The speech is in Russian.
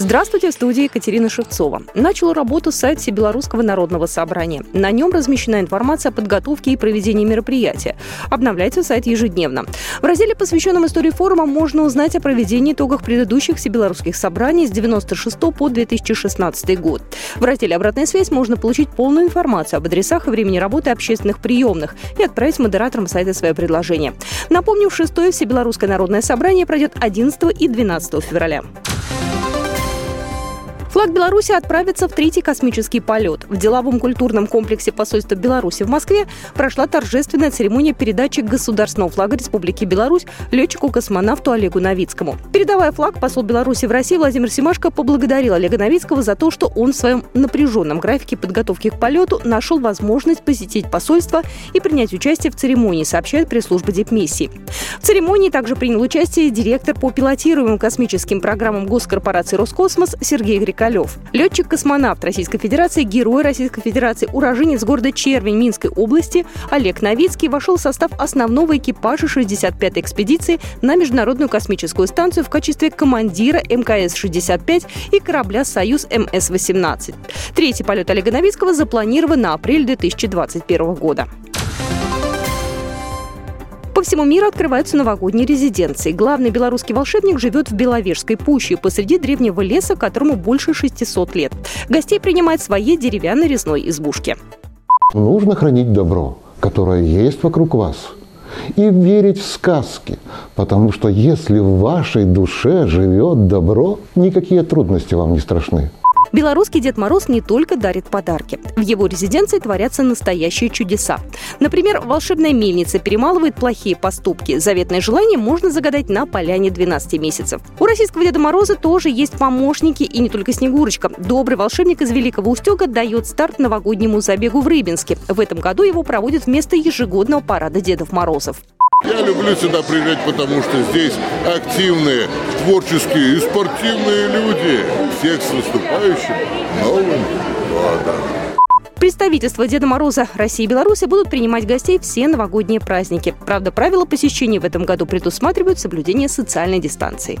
Здравствуйте, в студии Екатерина Шевцова. Начал работу сайт Всебелорусского народного собрания. На нем размещена информация о подготовке и проведении мероприятия. Обновляется сайт ежедневно. В разделе, посвященном истории форума, можно узнать о проведении итогах предыдущих всебелорусских собраний с 96 по 2016 год. В разделе «Обратная связь» можно получить полную информацию об адресах и времени работы общественных приемных и отправить модераторам сайта свое предложение. Напомню, шестое Всебелорусское народное собрание пройдет 11 и 12 февраля. Флаг Беларуси отправится в третий космический полет. В деловом культурном комплексе посольства Беларуси в Москве прошла торжественная церемония передачи государственного флага Республики Беларусь летчику-космонавту Олегу Новицкому. Передавая флаг, посол Беларуси в России Владимир Симашко поблагодарил Олега Новицкого за то, что он в своем напряженном графике подготовки к полету нашел возможность посетить посольство и принять участие в церемонии, сообщает пресс-служба дипмиссии. В церемонии также принял участие директор по пилотируемым космическим программам госкорпорации «Роскосмос» Сергей Григорьевич Калев. Летчик-космонавт Российской Федерации, герой Российской Федерации, уроженец города Червень Минской области Олег Новицкий вошел в состав основного экипажа 65-й экспедиции на Международную космическую станцию в качестве командира МКС-65 и корабля «Союз МС-18». Третий полет Олега Новицкого запланирован на апрель 2021 года. По всему миру открываются новогодние резиденции. Главный белорусский волшебник живет в Беловежской пуще, посреди древнего леса, которому больше 600 лет. Гостей принимает в своей деревянной резной избушке. Нужно хранить добро, которое есть вокруг вас и верить в сказки, потому что если в вашей душе живет добро, никакие трудности вам не страшны. Белорусский Дед Мороз не только дарит подарки. В его резиденции творятся настоящие чудеса. Например, волшебная мельница перемалывает плохие поступки. Заветное желание можно загадать на поляне 12 месяцев. У российского Деда Мороза тоже есть помощники и не только Снегурочка. Добрый волшебник из Великого Устюга дает старт новогоднему забегу в Рыбинске. В этом году его проводят вместо ежегодного парада Дедов Морозов. Я люблю сюда приезжать, потому что здесь активные, творческие и спортивные люди. Всех с наступающим Новым годом! Представительства Деда Мороза России и Беларуси будут принимать гостей все новогодние праздники. Правда, правила посещения в этом году предусматривают соблюдение социальной дистанции.